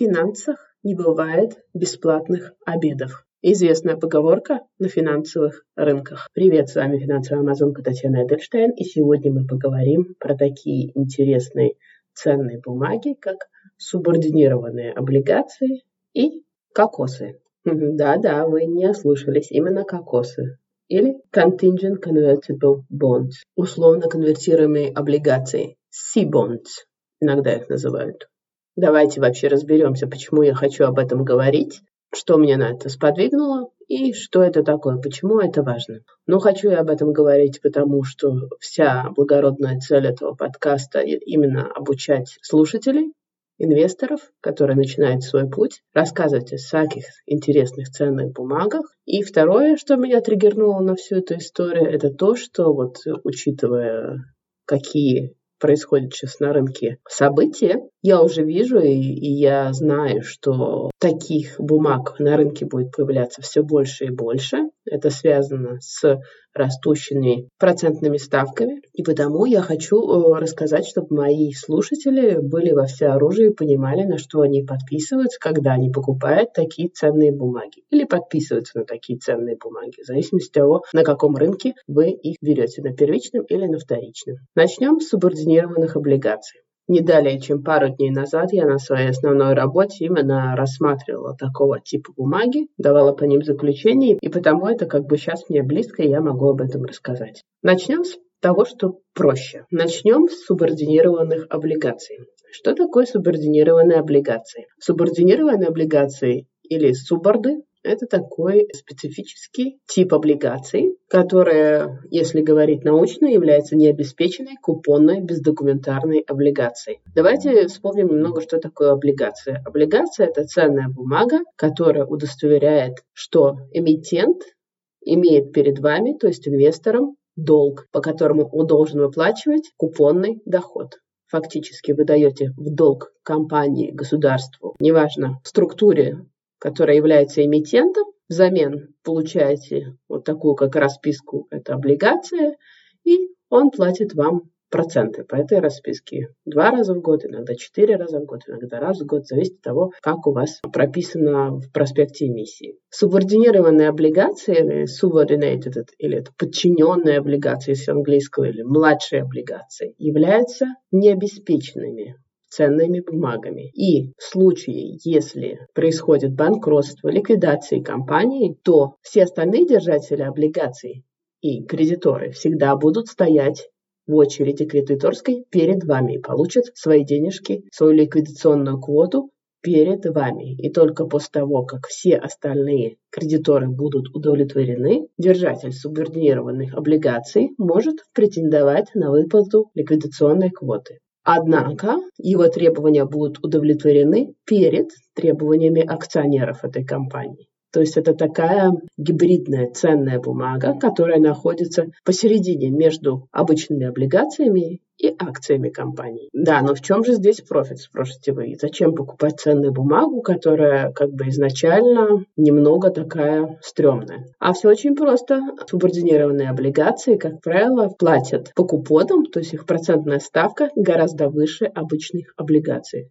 финансах не бывает бесплатных обедов. Известная поговорка на финансовых рынках. Привет, с вами финансовая амазонка Татьяна Эдельштейн, и сегодня мы поговорим про такие интересные ценные бумаги, как субординированные облигации и кокосы. Да-да, вы не ослышались, именно кокосы. Или contingent convertible bonds, условно конвертируемые облигации, C-bonds, иногда их называют. Давайте вообще разберемся, почему я хочу об этом говорить, что меня на это сподвигнуло и что это такое, почему это важно. Но хочу я об этом говорить, потому что вся благородная цель этого подкаста именно обучать слушателей, инвесторов, которые начинают свой путь, рассказывать о всяких интересных ценных бумагах. И второе, что меня триггернуло на всю эту историю, это то, что вот учитывая какие происходит сейчас на рынке события, я уже вижу и, и я знаю, что таких бумаг на рынке будет появляться все больше и больше. Это связано с растущими процентными ставками. И потому я хочу э, рассказать, чтобы мои слушатели были во всеоружии и понимали, на что они подписываются, когда они покупают такие ценные бумаги. Или подписываются на такие ценные бумаги, в зависимости от того, на каком рынке вы их берете, на первичном или на вторичном. Начнем с субординированных облигаций. Не далее, чем пару дней назад я на своей основной работе именно рассматривала такого типа бумаги, давала по ним заключение, и потому это как бы сейчас мне близко, и я могу об этом рассказать. Начнем с того, что проще. Начнем с субординированных облигаций. Что такое субординированные облигации? Субординированные облигации или суборды это такой специфический тип облигаций, которая, если говорить научно, является необеспеченной купонной бездокументарной облигацией. Давайте вспомним немного, что такое облигация. Облигация – это ценная бумага, которая удостоверяет, что эмитент имеет перед вами, то есть инвестором, долг, по которому он должен выплачивать купонный доход фактически вы даете в долг компании, государству, неважно, в структуре которая является эмитентом, взамен получаете вот такую как расписку, это облигация, и он платит вам проценты по этой расписке. Два раза в год, иногда четыре раза в год, иногда раз в год, зависит от того, как у вас прописано в проспекте эмиссии. Субординированные облигации, или subordinated, или это подчиненные облигации с английского, или младшие облигации, являются необеспеченными ценными бумагами. И в случае, если происходит банкротство, ликвидация компании, то все остальные держатели облигаций и кредиторы всегда будут стоять в очереди кредиторской перед вами и получат свои денежки, свою ликвидационную квоту перед вами. И только после того, как все остальные кредиторы будут удовлетворены, держатель субординированных облигаций может претендовать на выплату ликвидационной квоты. Однако его требования будут удовлетворены перед требованиями акционеров этой компании. То есть это такая гибридная ценная бумага, которая находится посередине между обычными облигациями и акциями компании. Да, но в чем же здесь профит, спросите вы? Зачем покупать ценную бумагу, которая как бы изначально немного такая стрёмная? А все очень просто. Субординированные облигации, как правило, платят по купонам, то есть их процентная ставка гораздо выше обычных облигаций.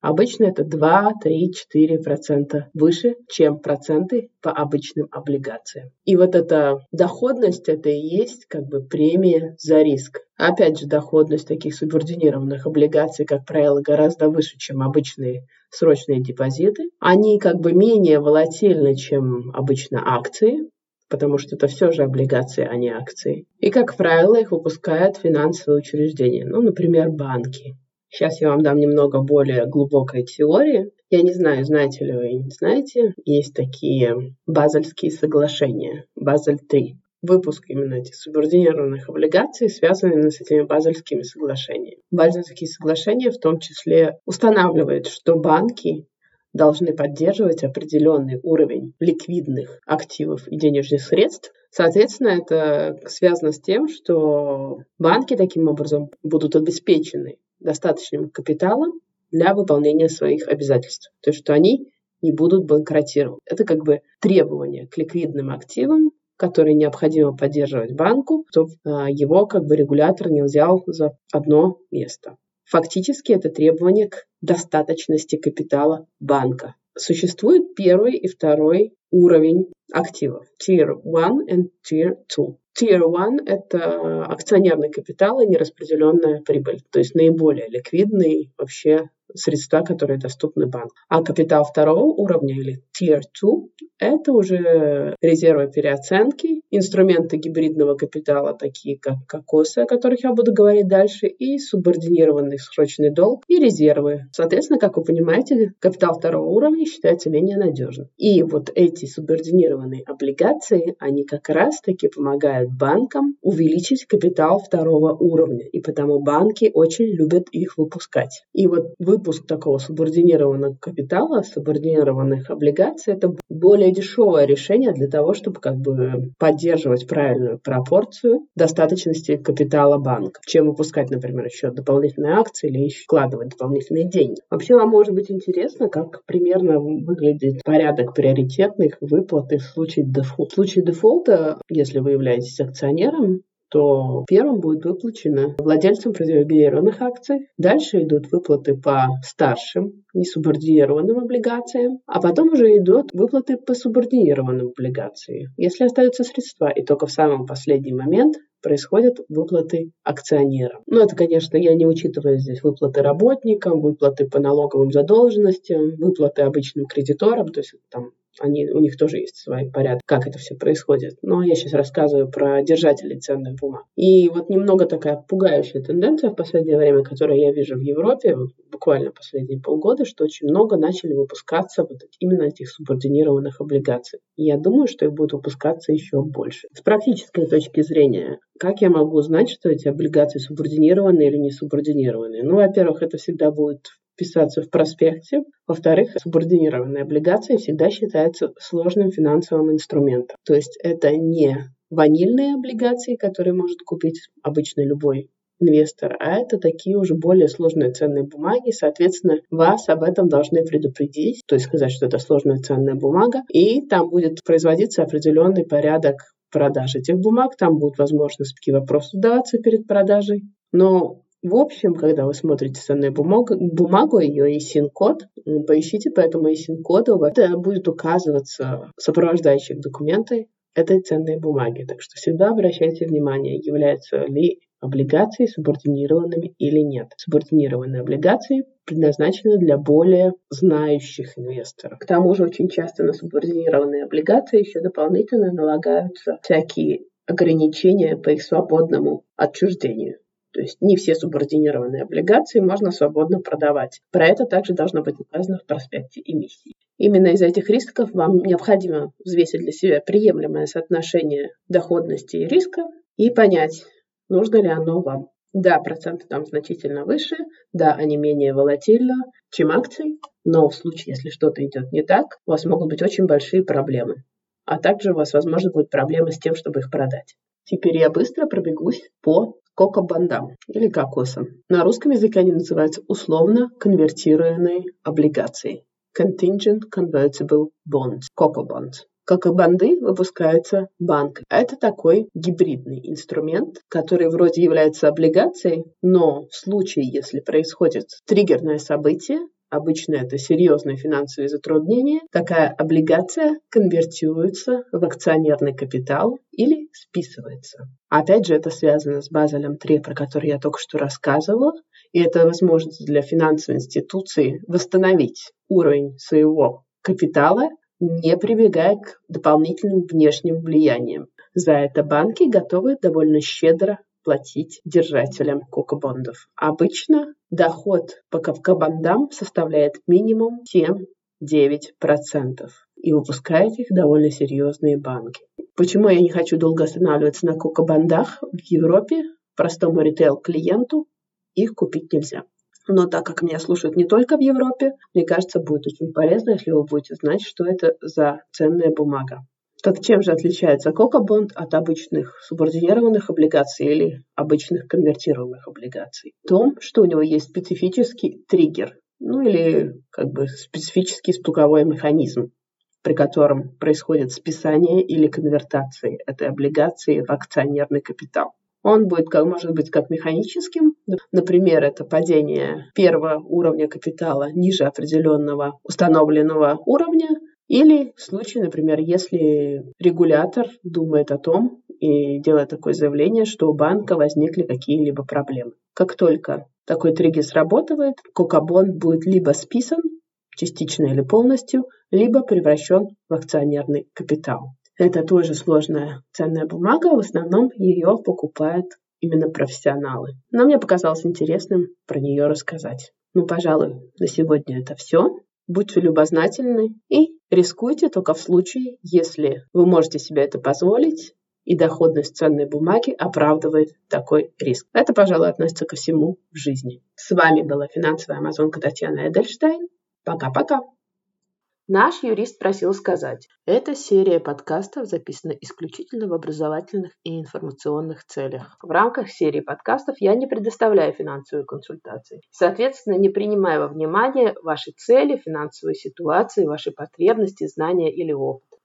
Обычно это 2, 3, 4 процента выше, чем проценты по обычным облигациям. И вот эта доходность, это и есть как бы премия за риск. Опять же, доходность таких субординированных облигаций, как правило, гораздо выше, чем обычные срочные депозиты. Они как бы менее волатильны, чем обычно акции, потому что это все же облигации, а не акции. И, как правило, их выпускают финансовые учреждения, ну, например, банки. Сейчас я вам дам немного более глубокой теории. Я не знаю, знаете ли вы, не знаете, есть такие базальские соглашения, Базель 3. Выпуск именно этих субординированных облигаций связан с этими базальскими соглашениями. Базальские соглашения в том числе устанавливают, что банки должны поддерживать определенный уровень ликвидных активов и денежных средств. Соответственно, это связано с тем, что банки таким образом будут обеспечены достаточным капиталом для выполнения своих обязательств. То есть, что они не будут банкротировать. Это как бы требование к ликвидным активам, которые необходимо поддерживать банку, чтобы а, его как бы регулятор не взял за одно место. Фактически это требование к достаточности капитала банка. Существует первый и второй уровень активов. Tier 1 и Tier 2. Tier 1 – это акционерный капитал и нераспределенная прибыль, то есть наиболее ликвидный вообще средства, которые доступны банку. А капитал второго уровня или Tier 2 – это уже резервы переоценки, инструменты гибридного капитала, такие как кокосы, о которых я буду говорить дальше, и субординированный срочный долг и резервы. Соответственно, как вы понимаете, капитал второго уровня считается менее надежным. И вот эти субординированные облигации, они как раз-таки помогают банкам увеличить капитал второго уровня. И потому банки очень любят их выпускать. И вот вы выпуск такого субординированного капитала, субординированных облигаций, это более дешевое решение для того, чтобы как бы поддерживать правильную пропорцию достаточности капитала банка, чем выпускать, например, еще дополнительные акции или еще вкладывать дополнительные деньги. Вообще вам может быть интересно, как примерно выглядит порядок приоритетных выплат в случае дефолта. В случае дефолта, если вы являетесь акционером, то первым будет выплачено владельцам привилегированных акций. Дальше идут выплаты по старшим несубординированным облигациям, а потом уже идут выплаты по субординированным облигациям, если остаются средства. И только в самый последний момент происходят выплаты акционерам. Ну, это, конечно, я не учитываю здесь выплаты работникам, выплаты по налоговым задолженностям, выплаты обычным кредиторам, то есть там они, у них тоже есть свой порядок, как это все происходит. Но я сейчас рассказываю про держателей ценных бумаг. И вот немного такая пугающая тенденция в последнее время, которую я вижу в Европе, вот буквально последние полгода, что очень много начали выпускаться вот именно этих субординированных облигаций. И я думаю, что их будет выпускаться еще больше. С практической точки зрения, как я могу знать, что эти облигации субординированные или не субординированные? Ну, во-первых, это всегда будет вписаться в проспекте. Во-вторых, субординированные облигации всегда считаются сложным финансовым инструментом. То есть это не ванильные облигации, которые может купить обычно любой инвестор, а это такие уже более сложные ценные бумаги. Соответственно, вас об этом должны предупредить, то есть сказать, что это сложная ценная бумага, и там будет производиться определенный порядок продажи этих бумаг, там будут возможности такие вопросы задаваться перед продажей. Но в общем, когда вы смотрите ценную бумагу, бумагу ее син-код, поищите по этому син-коду, это будет указываться сопровождающих документы этой ценной бумаги. Так что всегда обращайте внимание, являются ли облигации субординированными или нет. Субординированные облигации предназначены для более знающих инвесторов. К тому же очень часто на субординированные облигации еще дополнительно налагаются всякие ограничения по их свободному отчуждению. То есть не все субординированные облигации можно свободно продавать. Про это также должно быть указано в проспекте эмиссии. Именно из этих рисков вам необходимо взвесить для себя приемлемое соотношение доходности и риска и понять, нужно ли оно вам. Да, проценты там значительно выше, да, они менее волатильны, чем акции, но в случае, если что-то идет не так, у вас могут быть очень большие проблемы. А также у вас, возможно, будут проблемы с тем, чтобы их продать. Теперь я быстро пробегусь по кокобандам или кокосам. На русском языке они называются условно конвертируемые облигации. Contingent Convertible Bonds. Кокобанды выпускаются банком. Это такой гибридный инструмент, который вроде является облигацией, но в случае, если происходит триггерное событие, обычно это серьезные финансовые затруднения, такая облигация конвертируется в акционерный капитал или списывается. Опять же, это связано с Базелем 3, про который я только что рассказывала, и это возможность для финансовой институции восстановить уровень своего капитала, не прибегая к дополнительным внешним влияниям. За это банки готовы довольно щедро платить держателям кокобондов. Обычно доход по кокобондам составляет минимум 7-9%. И выпускают их довольно серьезные банки. Почему я не хочу долго останавливаться на кокобондах в Европе? Простому ритейл-клиенту их купить нельзя. Но так как меня слушают не только в Европе, мне кажется, будет очень полезно, если вы будете знать, что это за ценная бумага. Так чем же отличается кокобонд от обычных субординированных облигаций или обычных конвертируемых облигаций? В том, что у него есть специфический триггер, ну или как бы специфический спусковой механизм, при котором происходит списание или конвертация этой облигации в акционерный капитал. Он будет, как, может быть, как механическим. Например, это падение первого уровня капитала ниже определенного установленного уровня. Или в случае, например, если регулятор думает о том и делает такое заявление, что у банка возникли какие-либо проблемы. Как только такой триггер сработает, Кокабон будет либо списан частично или полностью, либо превращен в акционерный капитал. Это тоже сложная ценная бумага, в основном ее покупают именно профессионалы. Но мне показалось интересным про нее рассказать. Ну, пожалуй, на сегодня это все. Будьте любознательны и рискуйте только в случае, если вы можете себе это позволить, и доходность ценной бумаги оправдывает такой риск. Это, пожалуй, относится ко всему в жизни. С вами была финансовая амазонка Татьяна Эдельштейн. Пока-пока. Наш юрист просил сказать, эта серия подкастов записана исключительно в образовательных и информационных целях. В рамках серии подкастов я не предоставляю финансовые консультации. Соответственно, не принимая во внимание ваши цели, финансовые ситуации, ваши потребности, знания или опыт.